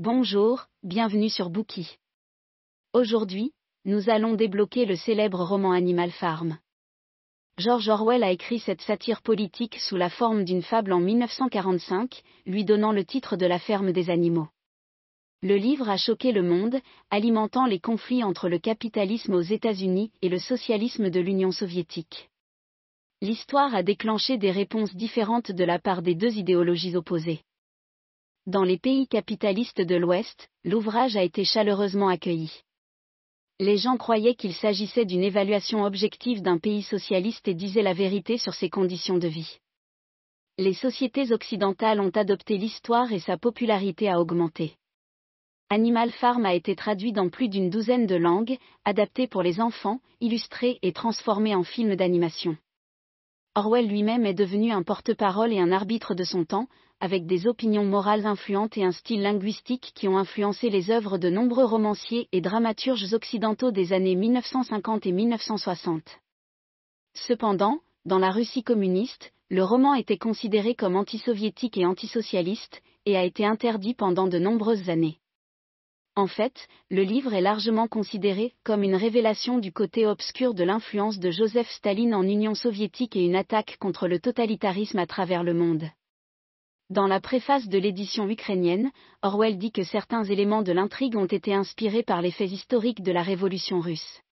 Bonjour, bienvenue sur Bookie. Aujourd'hui, nous allons débloquer le célèbre roman Animal Farm. George Orwell a écrit cette satire politique sous la forme d'une fable en 1945, lui donnant le titre de La ferme des animaux. Le livre a choqué le monde, alimentant les conflits entre le capitalisme aux États-Unis et le socialisme de l'Union soviétique. L'histoire a déclenché des réponses différentes de la part des deux idéologies opposées. Dans les pays capitalistes de l'Ouest, l'ouvrage a été chaleureusement accueilli. Les gens croyaient qu'il s'agissait d'une évaluation objective d'un pays socialiste et disaient la vérité sur ses conditions de vie. Les sociétés occidentales ont adopté l'histoire et sa popularité a augmenté. Animal Farm a été traduit dans plus d'une douzaine de langues, adapté pour les enfants, illustré et transformé en film d'animation. Orwell lui-même est devenu un porte-parole et un arbitre de son temps, avec des opinions morales influentes et un style linguistique qui ont influencé les œuvres de nombreux romanciers et dramaturges occidentaux des années 1950 et 1960. Cependant, dans la Russie communiste, le roman était considéré comme antisoviétique et antisocialiste, et a été interdit pendant de nombreuses années. En fait, le livre est largement considéré comme une révélation du côté obscur de l'influence de Joseph Staline en Union soviétique et une attaque contre le totalitarisme à travers le monde. Dans la préface de l'édition ukrainienne, Orwell dit que certains éléments de l'intrigue ont été inspirés par les faits historiques de la révolution russe.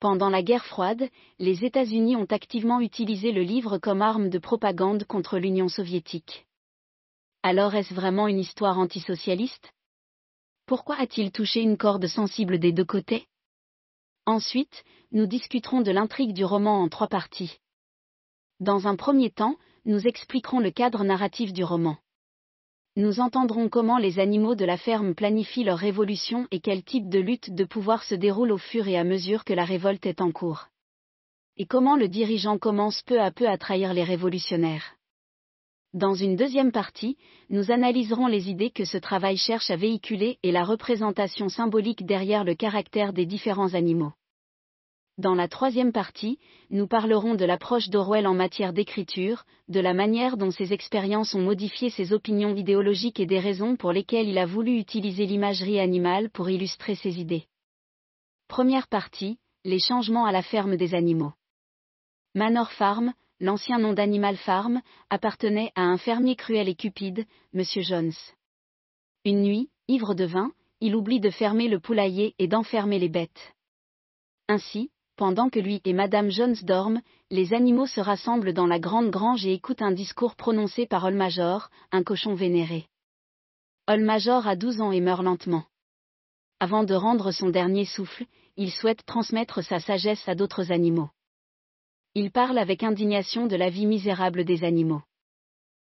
Pendant la guerre froide, les États-Unis ont activement utilisé le livre comme arme de propagande contre l'Union soviétique. Alors est-ce vraiment une histoire antisocialiste? Pourquoi a-t-il touché une corde sensible des deux côtés? Ensuite, nous discuterons de l'intrigue du roman en trois parties. Dans un premier temps, nous expliquerons le cadre narratif du roman. Nous entendrons comment les animaux de la ferme planifient leur révolution et quel type de lutte de pouvoir se déroule au fur et à mesure que la révolte est en cours. Et comment le dirigeant commence peu à peu à trahir les révolutionnaires. Dans une deuxième partie, nous analyserons les idées que ce travail cherche à véhiculer et la représentation symbolique derrière le caractère des différents animaux. Dans la troisième partie, nous parlerons de l'approche d'Orwell en matière d'écriture, de la manière dont ses expériences ont modifié ses opinions idéologiques et des raisons pour lesquelles il a voulu utiliser l'imagerie animale pour illustrer ses idées. Première partie, les changements à la ferme des animaux. Manor Farm, l'ancien nom d'Animal Farm, appartenait à un fermier cruel et cupide, M. Jones. Une nuit, ivre de vin, il oublie de fermer le poulailler et d'enfermer les bêtes. Ainsi, pendant que lui et Madame Jones dorment, les animaux se rassemblent dans la grande grange et écoutent un discours prononcé par Olmajor, un cochon vénéré. Olmajor a 12 ans et meurt lentement. Avant de rendre son dernier souffle, il souhaite transmettre sa sagesse à d'autres animaux. Il parle avec indignation de la vie misérable des animaux.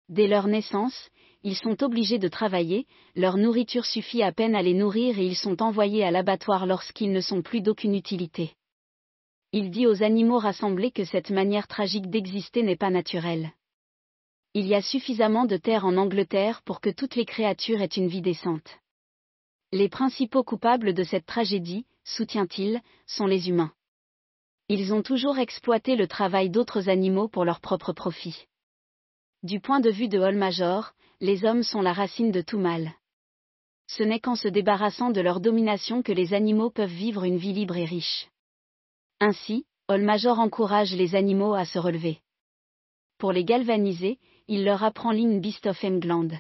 Dès leur naissance, ils sont obligés de travailler, leur nourriture suffit à peine à les nourrir et ils sont envoyés à l'abattoir lorsqu'ils ne sont plus d'aucune utilité. Il dit aux animaux rassemblés que cette manière tragique d'exister n'est pas naturelle. Il y a suffisamment de terre en Angleterre pour que toutes les créatures aient une vie décente. Les principaux coupables de cette tragédie, soutient-il, sont les humains. Ils ont toujours exploité le travail d'autres animaux pour leur propre profit. Du point de vue de Major, les hommes sont la racine de tout mal. Ce n'est qu'en se débarrassant de leur domination que les animaux peuvent vivre une vie libre et riche. Ainsi, Major encourage les animaux à se relever. Pour les galvaniser, il leur apprend l'hymne Beast of England.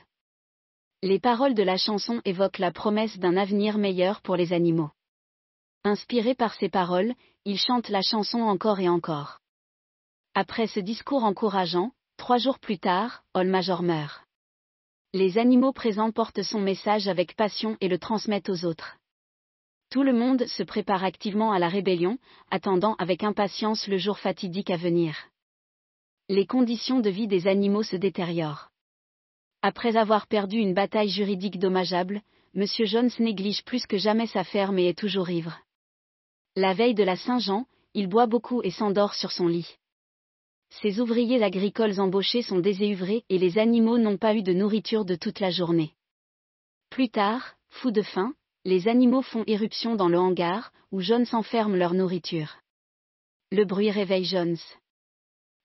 Les paroles de la chanson évoquent la promesse d'un avenir meilleur pour les animaux. Inspiré par ces paroles, il chante la chanson encore et encore. Après ce discours encourageant, trois jours plus tard, Major meurt. Les animaux présents portent son message avec passion et le transmettent aux autres. Tout le monde se prépare activement à la rébellion, attendant avec impatience le jour fatidique à venir. Les conditions de vie des animaux se détériorent. Après avoir perdu une bataille juridique dommageable, M. Jones néglige plus que jamais sa ferme et est toujours ivre. La veille de la Saint-Jean, il boit beaucoup et s'endort sur son lit. Ses ouvriers agricoles embauchés sont déséuvrés et les animaux n'ont pas eu de nourriture de toute la journée. Plus tard, fous de faim, les animaux font éruption dans le hangar, où Jones enferme leur nourriture. Le bruit réveille Jones.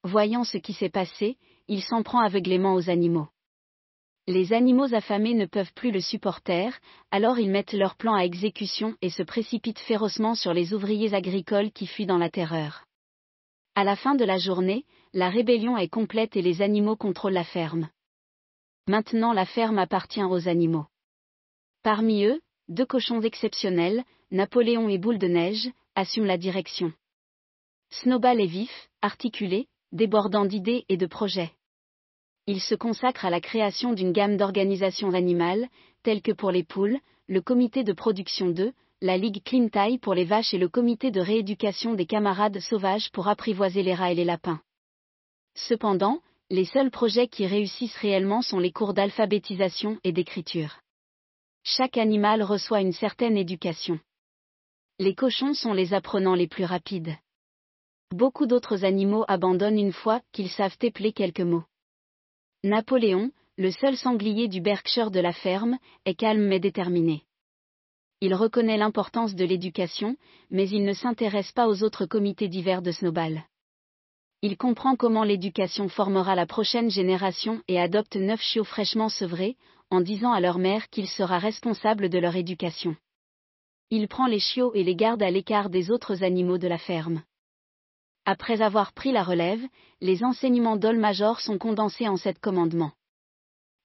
Voyant ce qui s'est passé, il s'en prend aveuglément aux animaux. Les animaux affamés ne peuvent plus le supporter, alors ils mettent leur plan à exécution et se précipitent férocement sur les ouvriers agricoles qui fuient dans la terreur. À la fin de la journée, la rébellion est complète et les animaux contrôlent la ferme. Maintenant la ferme appartient aux animaux. Parmi eux, deux cochons exceptionnels, Napoléon et Boule de Neige, assument la direction. Snowball est vif, articulé, débordant d'idées et de projets. Il se consacre à la création d'une gamme d'organisations animales, telles que pour les poules, le comité de production d'œufs, la Ligue Clean pour les vaches et le comité de rééducation des camarades sauvages pour apprivoiser les rats et les lapins. Cependant, les seuls projets qui réussissent réellement sont les cours d'alphabétisation et d'écriture. Chaque animal reçoit une certaine éducation. Les cochons sont les apprenants les plus rapides. Beaucoup d'autres animaux abandonnent une fois qu'ils savent épeler quelques mots. Napoléon, le seul sanglier du Berkshire de la ferme, est calme mais déterminé. Il reconnaît l'importance de l'éducation, mais il ne s'intéresse pas aux autres comités divers de Snowball. Il comprend comment l'éducation formera la prochaine génération et adopte neuf chiots fraîchement sevrés, en disant à leur mère qu'il sera responsable de leur éducation. Il prend les chiots et les garde à l'écart des autres animaux de la ferme. Après avoir pris la relève, les enseignements d'Ol-Major sont condensés en sept commandements.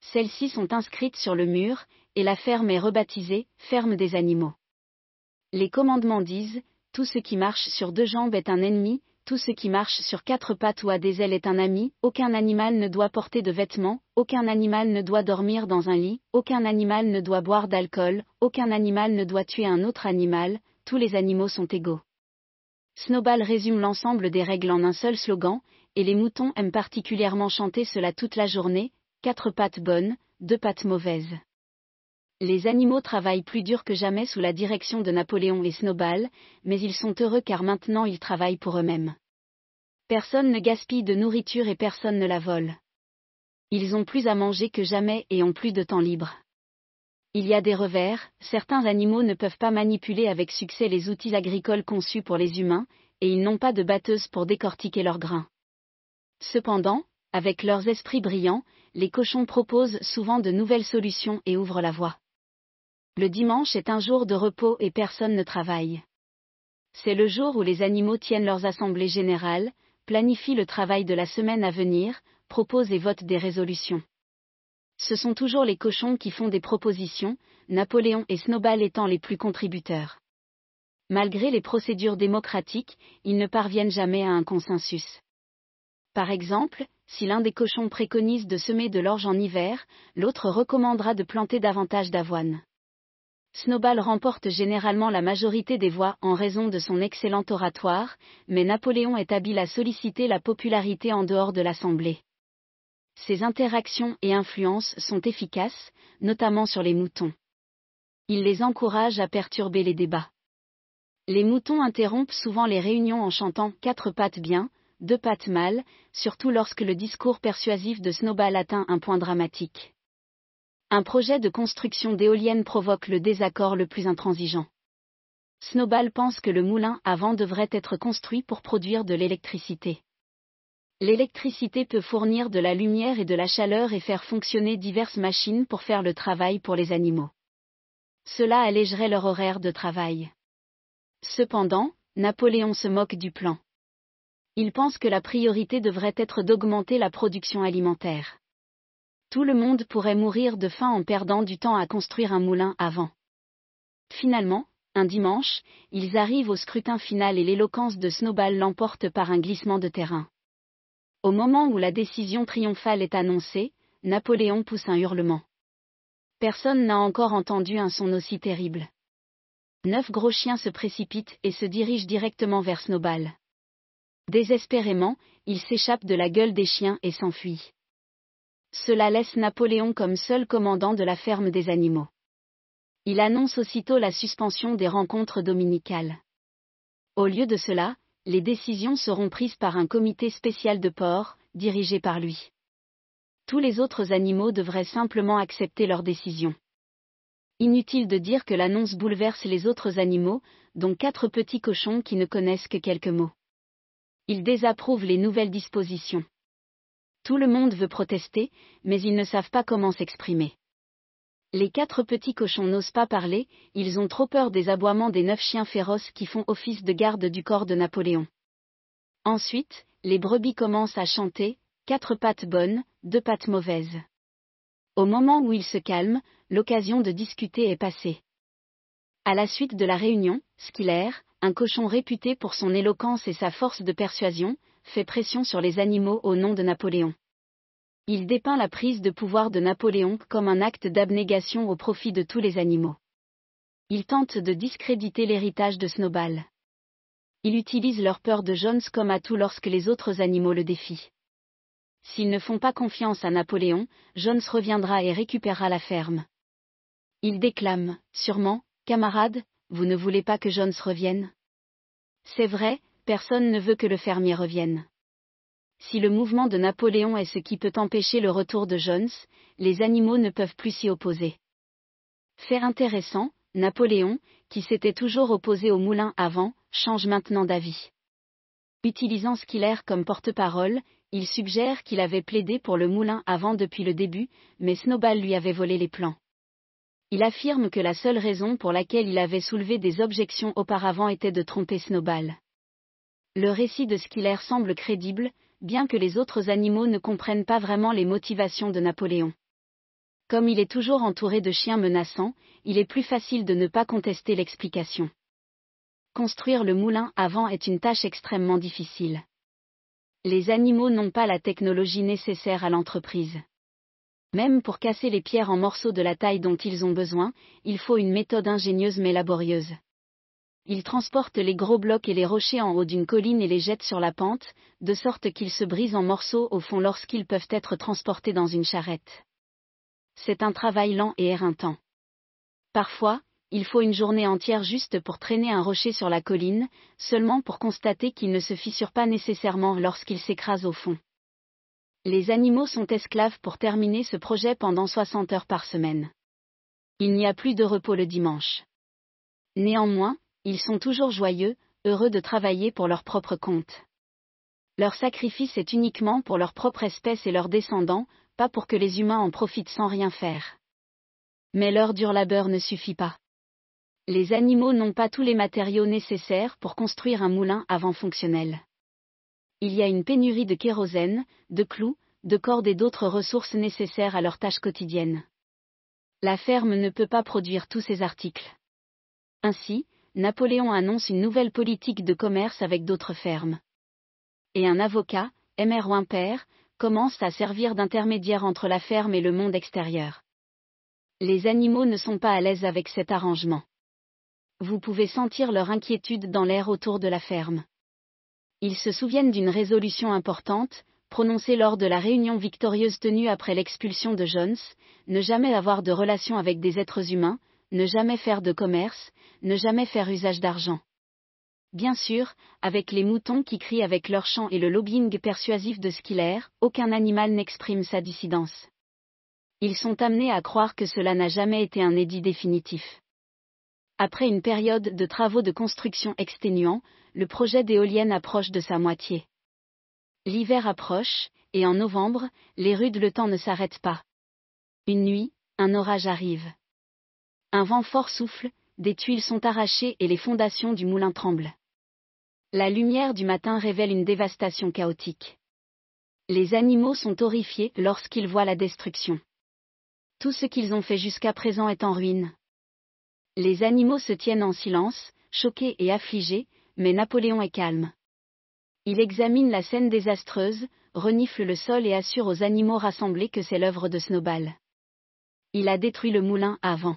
Celles-ci sont inscrites sur le mur, et la ferme est rebaptisée Ferme des animaux. Les commandements disent Tout ce qui marche sur deux jambes est un ennemi, tout ce qui marche sur quatre pattes ou a des ailes est un ami, aucun animal ne doit porter de vêtements, aucun animal ne doit dormir dans un lit, aucun animal ne doit boire d'alcool, aucun animal ne doit tuer un autre animal, tous les animaux sont égaux. Snowball résume l'ensemble des règles en un seul slogan, et les moutons aiment particulièrement chanter cela toute la journée, quatre pattes bonnes, deux pattes mauvaises. Les animaux travaillent plus dur que jamais sous la direction de Napoléon et Snowball, mais ils sont heureux car maintenant ils travaillent pour eux-mêmes. Personne ne gaspille de nourriture et personne ne la vole. Ils ont plus à manger que jamais et ont plus de temps libre. Il y a des revers, certains animaux ne peuvent pas manipuler avec succès les outils agricoles conçus pour les humains, et ils n'ont pas de batteuse pour décortiquer leurs grains. Cependant, avec leurs esprits brillants, les cochons proposent souvent de nouvelles solutions et ouvrent la voie. Le dimanche est un jour de repos et personne ne travaille. C'est le jour où les animaux tiennent leurs assemblées générales, planifient le travail de la semaine à venir, proposent et votent des résolutions. Ce sont toujours les cochons qui font des propositions, Napoléon et Snowball étant les plus contributeurs. Malgré les procédures démocratiques, ils ne parviennent jamais à un consensus. Par exemple, si l'un des cochons préconise de semer de l'orge en hiver, l'autre recommandera de planter davantage d'avoine. Snowball remporte généralement la majorité des voix en raison de son excellent oratoire, mais Napoléon est habile à solliciter la popularité en dehors de l'Assemblée. Ses interactions et influences sont efficaces, notamment sur les moutons. Il les encourage à perturber les débats. Les moutons interrompent souvent les réunions en chantant quatre pattes bien, deux pattes mal, surtout lorsque le discours persuasif de Snowball atteint un point dramatique. Un projet de construction d'éoliennes provoque le désaccord le plus intransigeant. Snowball pense que le moulin à vent devrait être construit pour produire de l'électricité. L'électricité peut fournir de la lumière et de la chaleur et faire fonctionner diverses machines pour faire le travail pour les animaux. Cela allégerait leur horaire de travail. Cependant, Napoléon se moque du plan. Il pense que la priorité devrait être d'augmenter la production alimentaire. Tout le monde pourrait mourir de faim en perdant du temps à construire un moulin à vent. Finalement, un dimanche, ils arrivent au scrutin final et l'éloquence de Snowball l'emporte par un glissement de terrain. Au moment où la décision triomphale est annoncée, Napoléon pousse un hurlement. Personne n'a encore entendu un son aussi terrible. Neuf gros chiens se précipitent et se dirigent directement vers Snowball. Désespérément, il s'échappe de la gueule des chiens et s'enfuit. Cela laisse Napoléon comme seul commandant de la ferme des animaux. Il annonce aussitôt la suspension des rencontres dominicales. Au lieu de cela, les décisions seront prises par un comité spécial de port, dirigé par lui. Tous les autres animaux devraient simplement accepter leurs décisions. Inutile de dire que l'annonce bouleverse les autres animaux, dont quatre petits cochons qui ne connaissent que quelques mots. Ils désapprouvent les nouvelles dispositions. Tout le monde veut protester, mais ils ne savent pas comment s'exprimer. Les quatre petits cochons n'osent pas parler, ils ont trop peur des aboiements des neuf chiens féroces qui font office de garde du corps de Napoléon. Ensuite, les brebis commencent à chanter, quatre pattes bonnes, deux pattes mauvaises. Au moment où ils se calment, l'occasion de discuter est passée. À la suite de la réunion, Skiller, un cochon réputé pour son éloquence et sa force de persuasion, fait pression sur les animaux au nom de Napoléon. Il dépeint la prise de pouvoir de Napoléon comme un acte d'abnégation au profit de tous les animaux. Il tente de discréditer l'héritage de Snowball. Il utilise leur peur de Jones comme atout lorsque les autres animaux le défient. S'ils ne font pas confiance à Napoléon, Jones reviendra et récupérera la ferme. Il déclame, sûrement, camarades, vous ne voulez pas que Jones revienne? C'est vrai, personne ne veut que le fermier revienne. Si le mouvement de Napoléon est ce qui peut empêcher le retour de Jones, les animaux ne peuvent plus s'y opposer. Fait intéressant, Napoléon, qui s'était toujours opposé au moulin avant, change maintenant d'avis. Utilisant Skiller comme porte-parole, il suggère qu'il avait plaidé pour le moulin avant depuis le début, mais Snowball lui avait volé les plans. Il affirme que la seule raison pour laquelle il avait soulevé des objections auparavant était de tromper Snowball. Le récit de Skiller semble crédible, bien que les autres animaux ne comprennent pas vraiment les motivations de Napoléon. Comme il est toujours entouré de chiens menaçants, il est plus facile de ne pas contester l'explication. Construire le moulin avant est une tâche extrêmement difficile. Les animaux n'ont pas la technologie nécessaire à l'entreprise. Même pour casser les pierres en morceaux de la taille dont ils ont besoin, il faut une méthode ingénieuse mais laborieuse. Ils transportent les gros blocs et les rochers en haut d'une colline et les jettent sur la pente, de sorte qu'ils se brisent en morceaux au fond lorsqu'ils peuvent être transportés dans une charrette. C'est un travail lent et éreintant. Parfois, il faut une journée entière juste pour traîner un rocher sur la colline, seulement pour constater qu'il ne se fissure pas nécessairement lorsqu'il s'écrase au fond. Les animaux sont esclaves pour terminer ce projet pendant 60 heures par semaine. Il n'y a plus de repos le dimanche. Néanmoins, ils sont toujours joyeux, heureux de travailler pour leur propre compte. Leur sacrifice est uniquement pour leur propre espèce et leurs descendants, pas pour que les humains en profitent sans rien faire. Mais leur dur labeur ne suffit pas. Les animaux n'ont pas tous les matériaux nécessaires pour construire un moulin avant fonctionnel il y a une pénurie de kérosène, de clous, de cordes et d'autres ressources nécessaires à leurs tâches quotidiennes. La ferme ne peut pas produire tous ces articles. Ainsi, Napoléon annonce une nouvelle politique de commerce avec d'autres fermes. Et un avocat, Mr. Wimper, commence à servir d'intermédiaire entre la ferme et le monde extérieur. Les animaux ne sont pas à l'aise avec cet arrangement. Vous pouvez sentir leur inquiétude dans l'air autour de la ferme. Ils se souviennent d'une résolution importante, prononcée lors de la réunion victorieuse tenue après l'expulsion de Jones, ne jamais avoir de relation avec des êtres humains, ne jamais faire de commerce, ne jamais faire usage d'argent. Bien sûr, avec les moutons qui crient avec leur chant et le lobbying persuasif de Skiller, aucun animal n'exprime sa dissidence. Ils sont amenés à croire que cela n'a jamais été un édit définitif. Après une période de travaux de construction exténuants, le projet d'éolienne approche de sa moitié. L'hiver approche, et en novembre, les rues de le temps ne s'arrêtent pas. Une nuit, un orage arrive. Un vent fort souffle, des tuiles sont arrachées et les fondations du moulin tremblent. La lumière du matin révèle une dévastation chaotique. Les animaux sont horrifiés lorsqu'ils voient la destruction. Tout ce qu'ils ont fait jusqu'à présent est en ruine. Les animaux se tiennent en silence, choqués et affligés, mais Napoléon est calme. Il examine la scène désastreuse, renifle le sol et assure aux animaux rassemblés que c'est l'œuvre de Snowball. Il a détruit le moulin avant.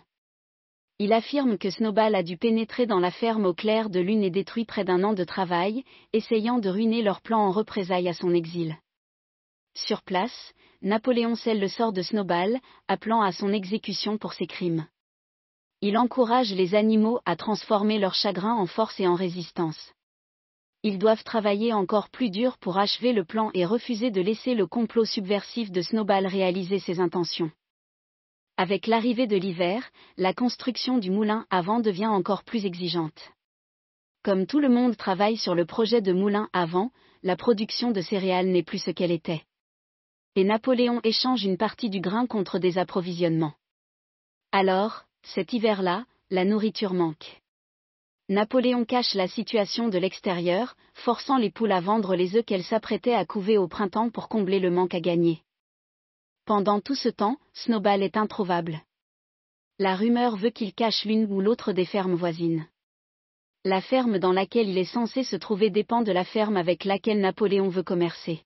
Il affirme que Snowball a dû pénétrer dans la ferme au clair de lune et détruit près d'un an de travail, essayant de ruiner leur plan en représailles à son exil. Sur place, Napoléon scelle le sort de Snowball, appelant à son exécution pour ses crimes. Il encourage les animaux à transformer leur chagrin en force et en résistance. Ils doivent travailler encore plus dur pour achever le plan et refuser de laisser le complot subversif de Snowball réaliser ses intentions. Avec l'arrivée de l'hiver, la construction du moulin à vent devient encore plus exigeante. Comme tout le monde travaille sur le projet de moulin à vent, la production de céréales n'est plus ce qu'elle était. Et Napoléon échange une partie du grain contre des approvisionnements. Alors, cet hiver-là, la nourriture manque. Napoléon cache la situation de l'extérieur, forçant les poules à vendre les œufs qu'elles s'apprêtaient à couver au printemps pour combler le manque à gagner. Pendant tout ce temps, Snowball est introuvable. La rumeur veut qu'il cache l'une ou l'autre des fermes voisines. La ferme dans laquelle il est censé se trouver dépend de la ferme avec laquelle Napoléon veut commercer.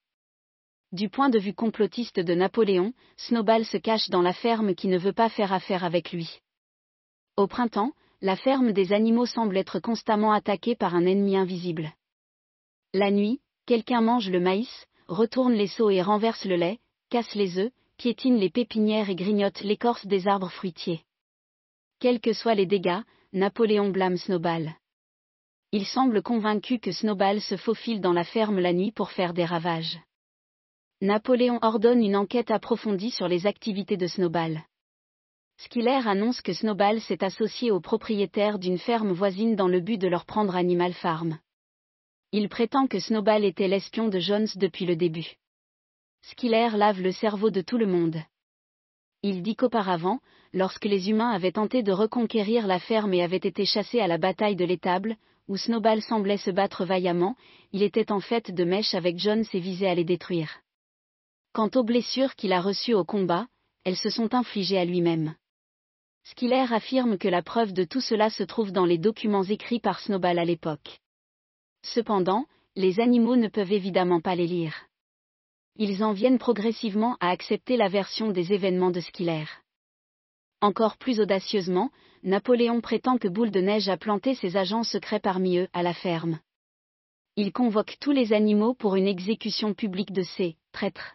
Du point de vue complotiste de Napoléon, Snowball se cache dans la ferme qui ne veut pas faire affaire avec lui. Au printemps, la ferme des animaux semble être constamment attaquée par un ennemi invisible. La nuit, quelqu'un mange le maïs, retourne les seaux et renverse le lait, casse les œufs, piétine les pépinières et grignote l'écorce des arbres fruitiers. Quels que soient les dégâts, Napoléon blâme Snowball. Il semble convaincu que Snowball se faufile dans la ferme la nuit pour faire des ravages. Napoléon ordonne une enquête approfondie sur les activités de Snowball. Skiller annonce que Snowball s'est associé aux propriétaires d'une ferme voisine dans le but de leur prendre Animal Farm. Il prétend que Snowball était l'espion de Jones depuis le début. Skiller lave le cerveau de tout le monde. Il dit qu'auparavant, lorsque les humains avaient tenté de reconquérir la ferme et avaient été chassés à la bataille de l'étable, où Snowball semblait se battre vaillamment, il était en fait de mèche avec Jones et visait à les détruire. Quant aux blessures qu'il a reçues au combat, elles se sont infligées à lui-même. Skiller affirme que la preuve de tout cela se trouve dans les documents écrits par Snowball à l'époque. Cependant, les animaux ne peuvent évidemment pas les lire. Ils en viennent progressivement à accepter la version des événements de Skiller. Encore plus audacieusement, Napoléon prétend que Boule de Neige a planté ses agents secrets parmi eux à la ferme. Il convoque tous les animaux pour une exécution publique de ces traîtres.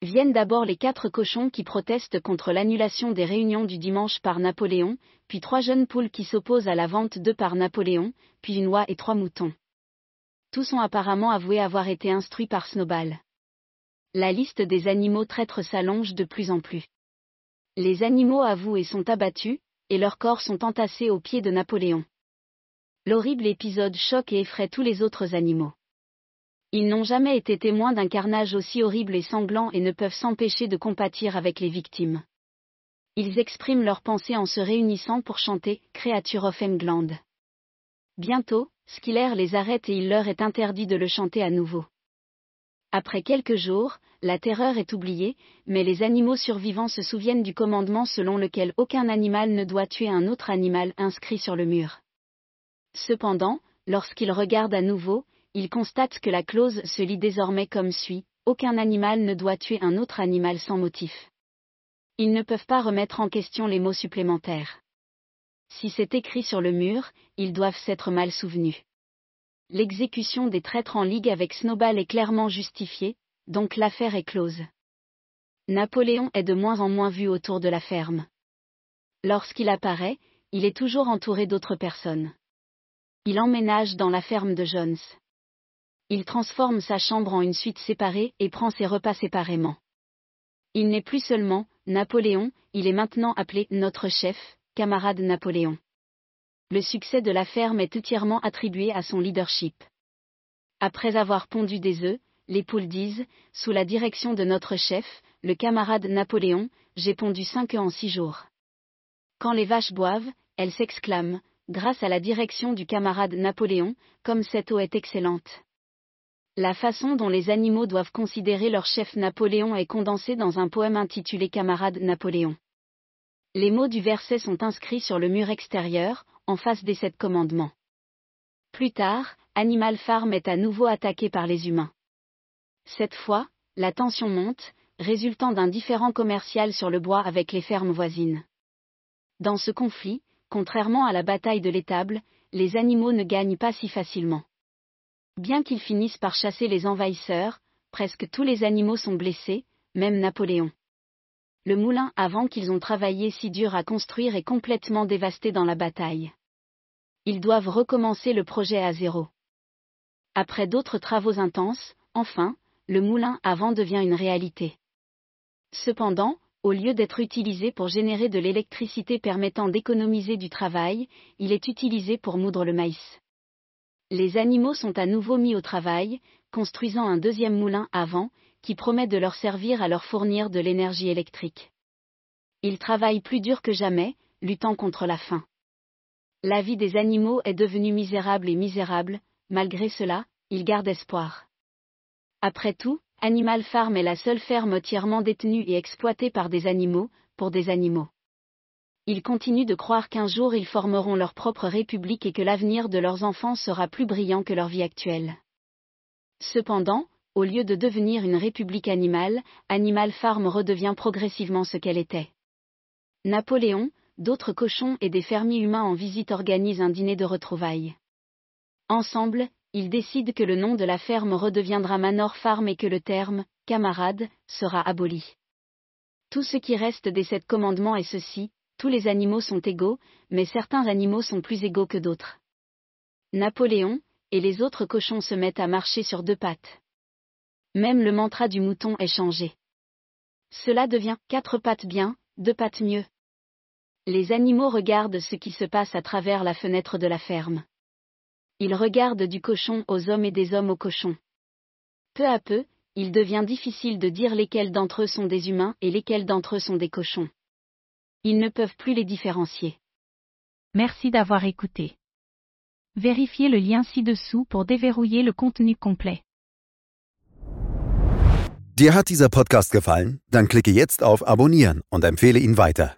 Viennent d'abord les quatre cochons qui protestent contre l'annulation des réunions du dimanche par Napoléon, puis trois jeunes poules qui s'opposent à la vente d'eux par Napoléon, puis une oie et trois moutons. Tous ont apparemment avoué avoir été instruits par Snowball. La liste des animaux traîtres s'allonge de plus en plus. Les animaux avouent et sont abattus, et leurs corps sont entassés aux pieds de Napoléon. L'horrible épisode choque et effraie tous les autres animaux. Ils n'ont jamais été témoins d'un carnage aussi horrible et sanglant et ne peuvent s'empêcher de compatir avec les victimes. Ils expriment leurs pensées en se réunissant pour chanter Creature of England. Bientôt, Skiller les arrête et il leur est interdit de le chanter à nouveau. Après quelques jours, la terreur est oubliée, mais les animaux survivants se souviennent du commandement selon lequel aucun animal ne doit tuer un autre animal inscrit sur le mur. Cependant, lorsqu'ils regardent à nouveau, il constate que la clause se lit désormais comme suit, aucun animal ne doit tuer un autre animal sans motif. Ils ne peuvent pas remettre en question les mots supplémentaires. Si c'est écrit sur le mur, ils doivent s'être mal souvenus. L'exécution des traîtres en ligue avec Snowball est clairement justifiée, donc l'affaire est close. Napoléon est de moins en moins vu autour de la ferme. Lorsqu'il apparaît, il est toujours entouré d'autres personnes. Il emménage dans la ferme de Jones il transforme sa chambre en une suite séparée et prend ses repas séparément. Il n'est plus seulement Napoléon, il est maintenant appelé notre chef, camarade Napoléon. Le succès de la ferme est entièrement attribué à son leadership. Après avoir pondu des œufs, les poules disent, sous la direction de notre chef, le camarade Napoléon, j'ai pondu cinq œufs en six jours. Quand les vaches boivent, elles s'exclament, grâce à la direction du camarade Napoléon, comme cette eau est excellente. La façon dont les animaux doivent considérer leur chef Napoléon est condensée dans un poème intitulé Camarade Napoléon. Les mots du verset sont inscrits sur le mur extérieur, en face des sept commandements. Plus tard, Animal Farm est à nouveau attaqué par les humains. Cette fois, la tension monte, résultant d'un différend commercial sur le bois avec les fermes voisines. Dans ce conflit, contrairement à la bataille de l'étable, les animaux ne gagnent pas si facilement. Bien qu'ils finissent par chasser les envahisseurs, presque tous les animaux sont blessés, même Napoléon. Le moulin avant qu'ils ont travaillé si dur à construire est complètement dévasté dans la bataille. Ils doivent recommencer le projet à zéro. Après d'autres travaux intenses, enfin, le moulin avant devient une réalité. Cependant, au lieu d'être utilisé pour générer de l'électricité permettant d'économiser du travail, il est utilisé pour moudre le maïs les animaux sont à nouveau mis au travail, construisant un deuxième moulin à vent, qui promet de leur servir à leur fournir de l'énergie électrique. Ils travaillent plus dur que jamais, luttant contre la faim. La vie des animaux est devenue misérable et misérable, malgré cela, ils gardent espoir. Après tout, Animal Farm est la seule ferme entièrement détenue et exploitée par des animaux, pour des animaux. Ils continuent de croire qu'un jour ils formeront leur propre république et que l'avenir de leurs enfants sera plus brillant que leur vie actuelle. Cependant, au lieu de devenir une république animale, Animal Farm redevient progressivement ce qu'elle était. Napoléon, d'autres cochons et des fermiers humains en visite organisent un dîner de retrouvailles. Ensemble, ils décident que le nom de la ferme redeviendra Manor Farm et que le terme, camarade, sera aboli. Tout ce qui reste des sept commandements est ceci, tous les animaux sont égaux, mais certains animaux sont plus égaux que d'autres. Napoléon, et les autres cochons se mettent à marcher sur deux pattes. Même le mantra du mouton est changé. Cela devient quatre pattes bien, deux pattes mieux. Les animaux regardent ce qui se passe à travers la fenêtre de la ferme. Ils regardent du cochon aux hommes et des hommes aux cochons. Peu à peu, il devient difficile de dire lesquels d'entre eux sont des humains et lesquels d'entre eux sont des cochons. Ils ne peuvent plus les différencier. Merci d'avoir écouté. Vérifiez le lien ci-dessous pour déverrouiller le contenu complet. Dir hat dieser Podcast gefallen? Dann klicke jetzt auf Abonnieren und empfehle ihn weiter.